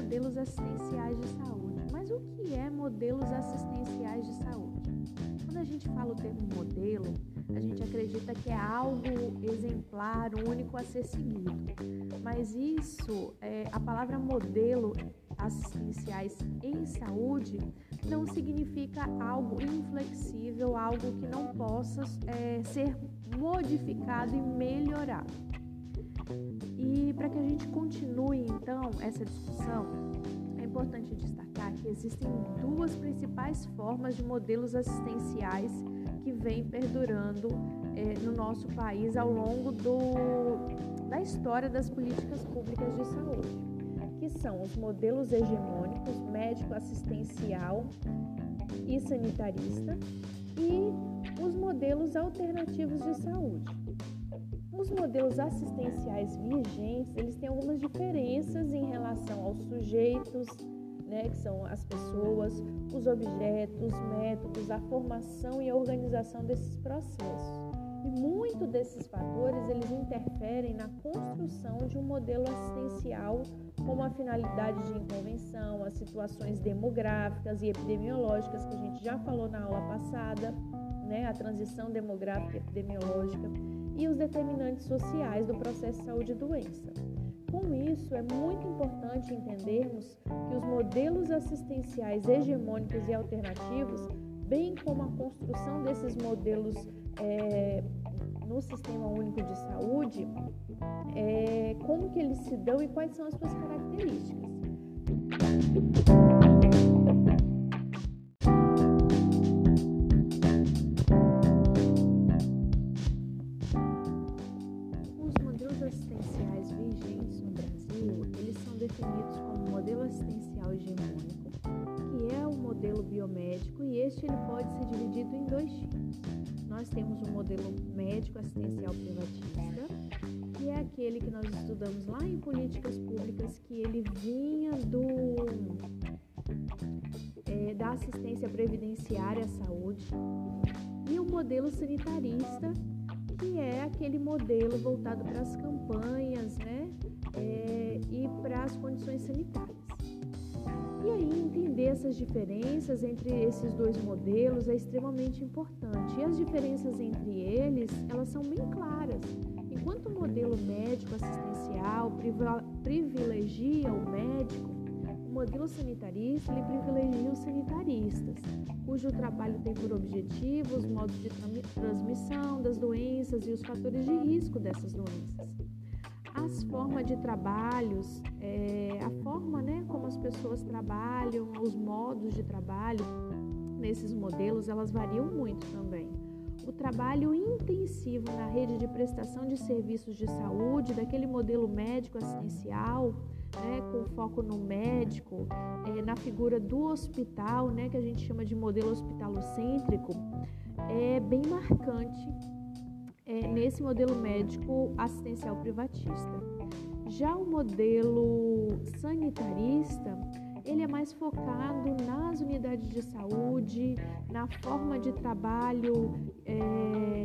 modelos assistenciais de saúde. Mas o que é modelos assistenciais de saúde? Quando a gente fala o termo modelo, a gente acredita que é algo exemplar, único a ser seguido. Mas isso, é, a palavra modelo assistenciais em saúde não significa algo inflexível, algo que não possa é, ser modificado e melhorado. Para que a gente continue então essa discussão, é importante destacar que existem duas principais formas de modelos assistenciais que vêm perdurando é, no nosso país ao longo do, da história das políticas públicas de saúde, que são os modelos hegemônicos, médico-assistencial e sanitarista, e os modelos alternativos de saúde. Os modelos assistenciais vigentes, eles têm algumas diferenças em relação aos sujeitos, né, que são as pessoas, os objetos, os métodos, a formação e a organização desses processos. E muito desses fatores eles interferem na construção de um modelo assistencial como a finalidade de intervenção, as situações demográficas e epidemiológicas que a gente já falou na aula passada, né, a transição demográfica e epidemiológica e os determinantes sociais do processo de saúde e doença. Com isso, é muito importante entendermos que os modelos assistenciais hegemônicos e alternativos, bem como a construção desses modelos é, no Sistema Único de Saúde, é, como que eles se dão e quais são as suas características. Definidos como modelo assistencial hegemônico, que é o modelo biomédico, e este ele pode ser dividido em dois tipos. Nós temos o modelo médico assistencial privatista, que é aquele que nós estudamos lá em políticas públicas, que ele vinha do é, da assistência previdenciária à saúde, e o modelo sanitarista, que é aquele modelo voltado para as campanhas, né? É, e para as condições sanitárias. E aí, entender essas diferenças entre esses dois modelos é extremamente importante. E as diferenças entre eles, elas são bem claras. Enquanto o modelo médico assistencial privilegia o médico, o modelo sanitarista ele privilegia os sanitaristas, cujo trabalho tem por objetivo os modos de transmissão das doenças e os fatores de risco dessas doenças as formas de trabalhos, é, a forma né, como as pessoas trabalham, os modos de trabalho nesses modelos, elas variam muito também. O trabalho intensivo na rede de prestação de serviços de saúde, daquele modelo médico assistencial, né, com foco no médico, é, na figura do hospital, né, que a gente chama de modelo hospitalocêntrico, é bem marcante é, nesse modelo médico assistencial privatista. Já o modelo sanitarista, ele é mais focado nas unidades de saúde, na forma de trabalho é,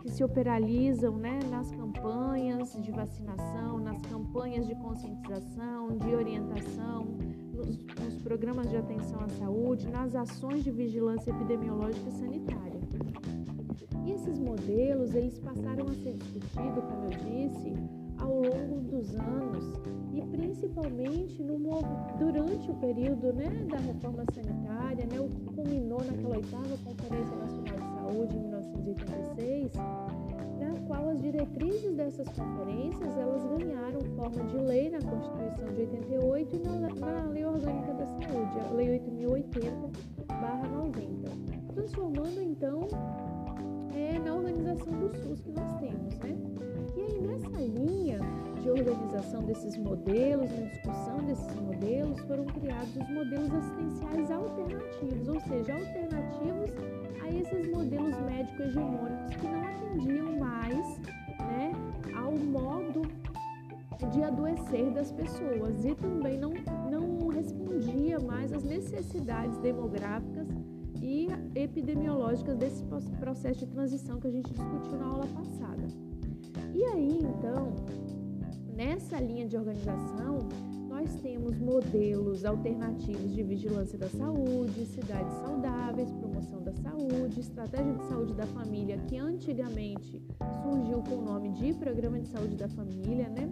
que se operalizam né, nas campanhas de vacinação, nas campanhas de conscientização, de orientação, nos, nos programas de atenção à saúde, nas ações de vigilância epidemiológica e sanitária. E esses modelos, eles passaram a ser discutidos, como eu disse, ao longo dos anos. E principalmente no, durante o período né, da reforma sanitária, né, o que culminou naquela oitava Conferência Nacional de Saúde em 1986, na qual as diretrizes dessas conferências elas ganharam forma de lei na Constituição de 88 e na, na Lei Orgânica da Saúde, a Lei 8080/90, transformando então organização do SUS que nós temos, né? E aí nessa linha de organização desses modelos, na discussão desses modelos, foram criados os modelos assistenciais alternativos, ou seja, alternativos a esses modelos médicos hegemônicos que não atendiam mais, né, ao modo de adoecer das pessoas e também não, não respondia mais às necessidades demográficas epidemiológicas desse processo de transição que a gente discutiu na aula passada. E aí, então, nessa linha de organização, nós temos modelos alternativos de vigilância da saúde, cidades saudáveis, promoção da saúde, estratégia de saúde da família, que antigamente surgiu com o nome de Programa de Saúde da Família, né?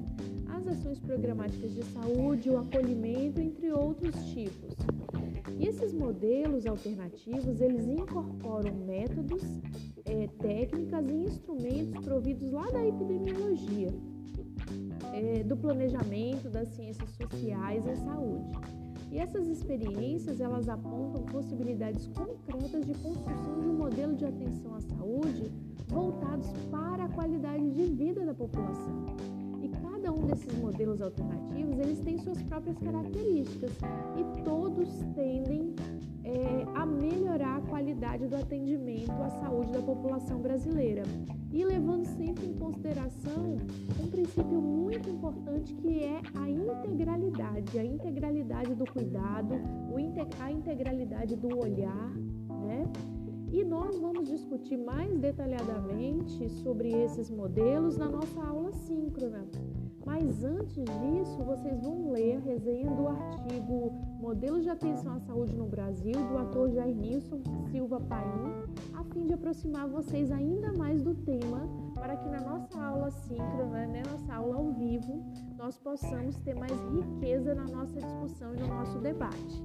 As ações programáticas de saúde, o acolhimento, entre outros tipos. E esses modelos alternativos, eles incorporam métodos, é, técnicas e instrumentos providos lá da epidemiologia, é, do planejamento das ciências sociais e saúde. E essas experiências, elas apontam possibilidades concretas de construção de um modelo de atenção à saúde voltados para a qualidade de vida da população. Cada um desses modelos alternativos, eles têm suas próprias características e todos tendem é, a melhorar a qualidade do atendimento à saúde da população brasileira e levando sempre em consideração um princípio muito importante que é a integralidade, a integralidade do cuidado, a integralidade do olhar, né? E nós vamos discutir mais detalhadamente sobre esses modelos na nossa aula síncrona. Mas antes disso, vocês vão ler a resenha do artigo Modelos de Atenção à Saúde no Brasil, do ator Jair Nilson Silva Paim, a fim de aproximar vocês ainda mais do tema, para que na nossa aula síncrona, né, nossa aula ao vivo, nós possamos ter mais riqueza na nossa discussão e no nosso debate.